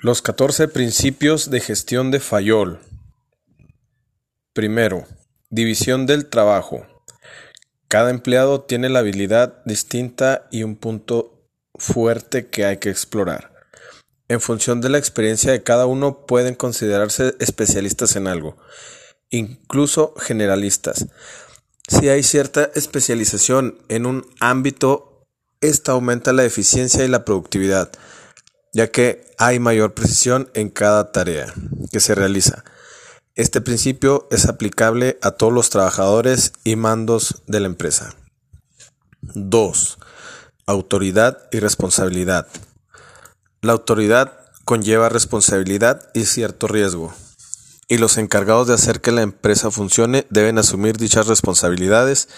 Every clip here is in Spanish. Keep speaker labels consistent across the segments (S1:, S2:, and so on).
S1: Los 14 principios de gestión de Fayol. Primero, división del trabajo. Cada empleado tiene la habilidad distinta y un punto fuerte que hay que explorar. En función de la experiencia de cada uno pueden considerarse especialistas en algo, incluso generalistas. Si hay cierta especialización en un ámbito, esta aumenta la eficiencia y la productividad ya que hay mayor precisión en cada tarea que se realiza. Este principio es aplicable a todos los trabajadores y mandos de la empresa. 2. Autoridad y responsabilidad. La autoridad conlleva responsabilidad y cierto riesgo, y los encargados de hacer que la empresa funcione deben asumir dichas responsabilidades,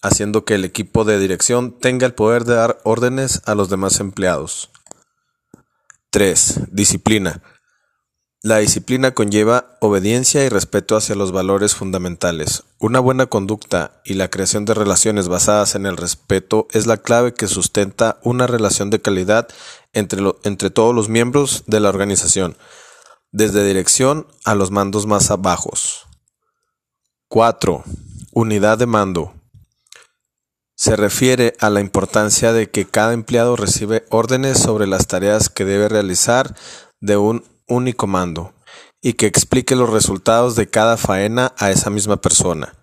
S1: haciendo que el equipo de dirección tenga el poder de dar órdenes a los demás empleados. 3. Disciplina. La disciplina conlleva obediencia y respeto hacia los valores fundamentales. Una buena conducta y la creación de relaciones basadas en el respeto es la clave que sustenta una relación de calidad entre, entre todos los miembros de la organización, desde dirección a los mandos más bajos. 4. Unidad de mando. Se refiere a la importancia de que cada empleado recibe órdenes sobre las tareas que debe realizar de un único mando y que explique los resultados de cada faena a esa misma persona.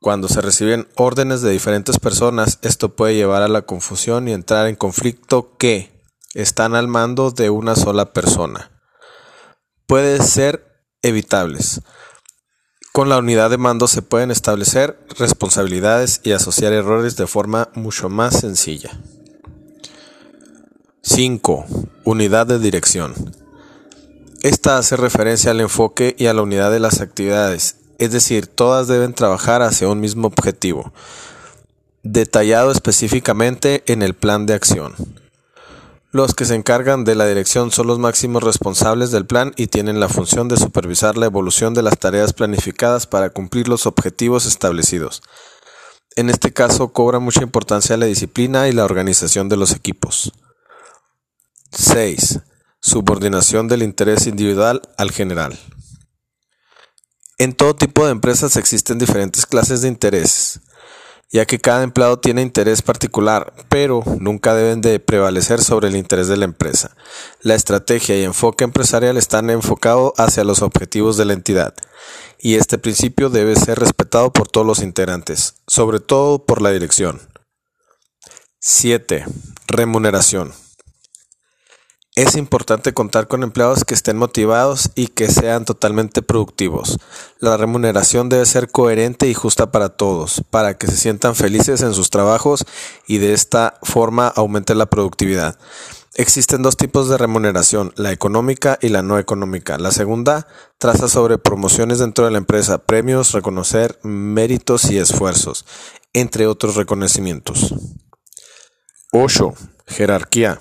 S1: Cuando se reciben órdenes de diferentes personas, esto puede llevar a la confusión y entrar en conflicto que están al mando de una sola persona. Puede ser evitables. Con la unidad de mando se pueden establecer responsabilidades y asociar errores de forma mucho más sencilla. 5. Unidad de dirección. Esta hace referencia al enfoque y a la unidad de las actividades, es decir, todas deben trabajar hacia un mismo objetivo, detallado específicamente en el plan de acción. Los que se encargan de la dirección son los máximos responsables del plan y tienen la función de supervisar la evolución de las tareas planificadas para cumplir los objetivos establecidos. En este caso cobra mucha importancia la disciplina y la organización de los equipos. 6. Subordinación del interés individual al general. En todo tipo de empresas existen diferentes clases de intereses ya que cada empleado tiene interés particular, pero nunca deben de prevalecer sobre el interés de la empresa. La estrategia y enfoque empresarial están enfocados hacia los objetivos de la entidad, y este principio debe ser respetado por todos los integrantes, sobre todo por la dirección. 7. Remuneración. Es importante contar con empleados que estén motivados y que sean totalmente productivos. La remuneración debe ser coherente y justa para todos, para que se sientan felices en sus trabajos y de esta forma aumente la productividad. Existen dos tipos de remuneración, la económica y la no económica. La segunda traza sobre promociones dentro de la empresa, premios, reconocer méritos y esfuerzos, entre otros reconocimientos. 8. Jerarquía.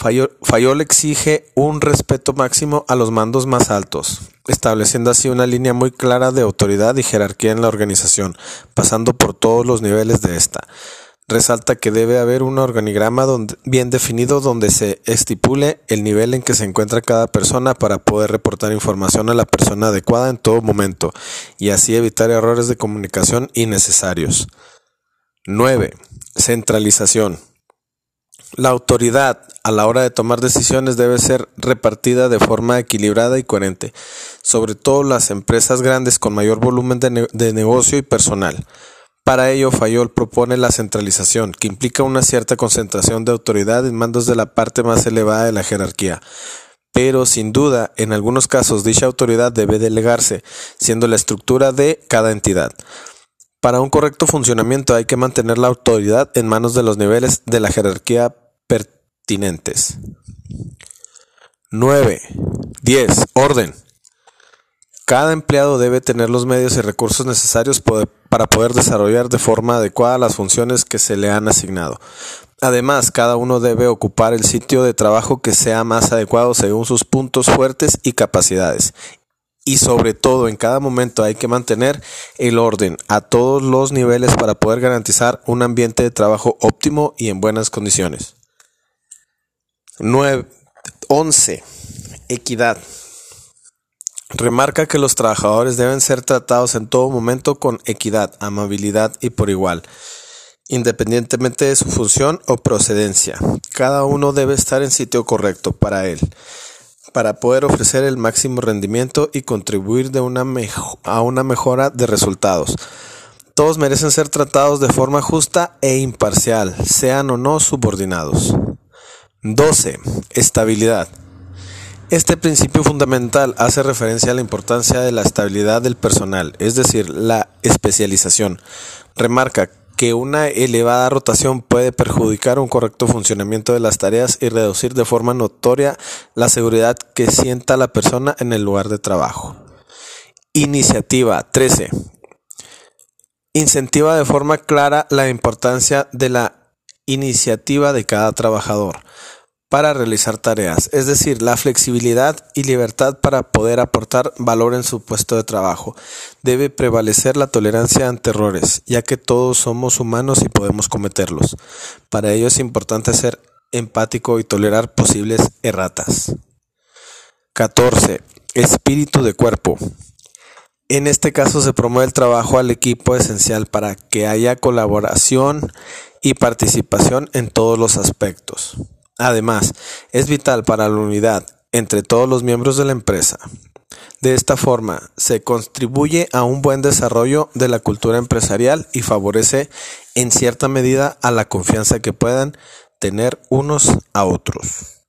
S1: Fayol exige un respeto máximo a los mandos más altos, estableciendo así una línea muy clara de autoridad y jerarquía en la organización, pasando por todos los niveles de esta. Resalta que debe haber un organigrama bien definido donde se estipule el nivel en que se encuentra cada persona para poder reportar información a la persona adecuada en todo momento y así evitar errores de comunicación innecesarios. 9. Centralización. La autoridad a la hora de tomar decisiones debe ser repartida de forma equilibrada y coherente, sobre todo las empresas grandes con mayor volumen de, negocio y personal. Para ello, Fayol propone la centralización, que implica una cierta concentración de autoridad en mandos de la parte más elevada de la jerarquía. Pero, sin duda, en algunos casos dicha autoridad debe delegarse, siendo la estructura de cada entidad. Para un correcto funcionamiento hay que mantener la autoridad en manos de los niveles de la jerarquía pertinentes. 9. 10. Orden. Cada empleado debe tener los medios y recursos necesarios para poder desarrollar de forma adecuada las funciones que se le han asignado. Además, cada uno debe ocupar el sitio de trabajo que sea más adecuado según sus puntos fuertes y capacidades y sobre todo en cada momento hay que mantener el orden a todos los niveles para poder garantizar un ambiente de trabajo óptimo y en buenas condiciones. 11. Equidad. Remarca que los trabajadores deben ser tratados en todo momento con equidad, amabilidad y por igual, independientemente de su función o procedencia. Cada uno debe estar en sitio correcto para él, para poder ofrecer el máximo rendimiento y contribuir de una a una mejora de resultados. Todos merecen ser tratados de forma justa e imparcial, sean o no subordinados. 12. Estabilidad. Este principio fundamental hace referencia a la importancia de la estabilidad del personal, es decir, la especialización. Remarca que una elevada rotación puede perjudicar un correcto funcionamiento de las tareas y reducir de forma notoria la seguridad que sienta la persona en el lugar de trabajo. Iniciativa 13. Incentiva de forma clara la importancia de la iniciativa de cada trabajador para realizar tareas, es decir, la flexibilidad y libertad para poder aportar valor en su puesto de trabajo. Debe prevalecer la tolerancia ante errores, ya que todos somos humanos y podemos cometerlos. Para ello es importante ser empático y tolerar posibles erratas. 14. Espíritu de cuerpo. En este caso se promueve el trabajo al equipo esencial para que haya colaboración y participación en todos los aspectos. Además, es vital para la unidad entre todos los miembros de la empresa. De esta forma, se contribuye a un buen desarrollo de la cultura empresarial y favorece en cierta medida a la confianza que puedan tener unos a otros.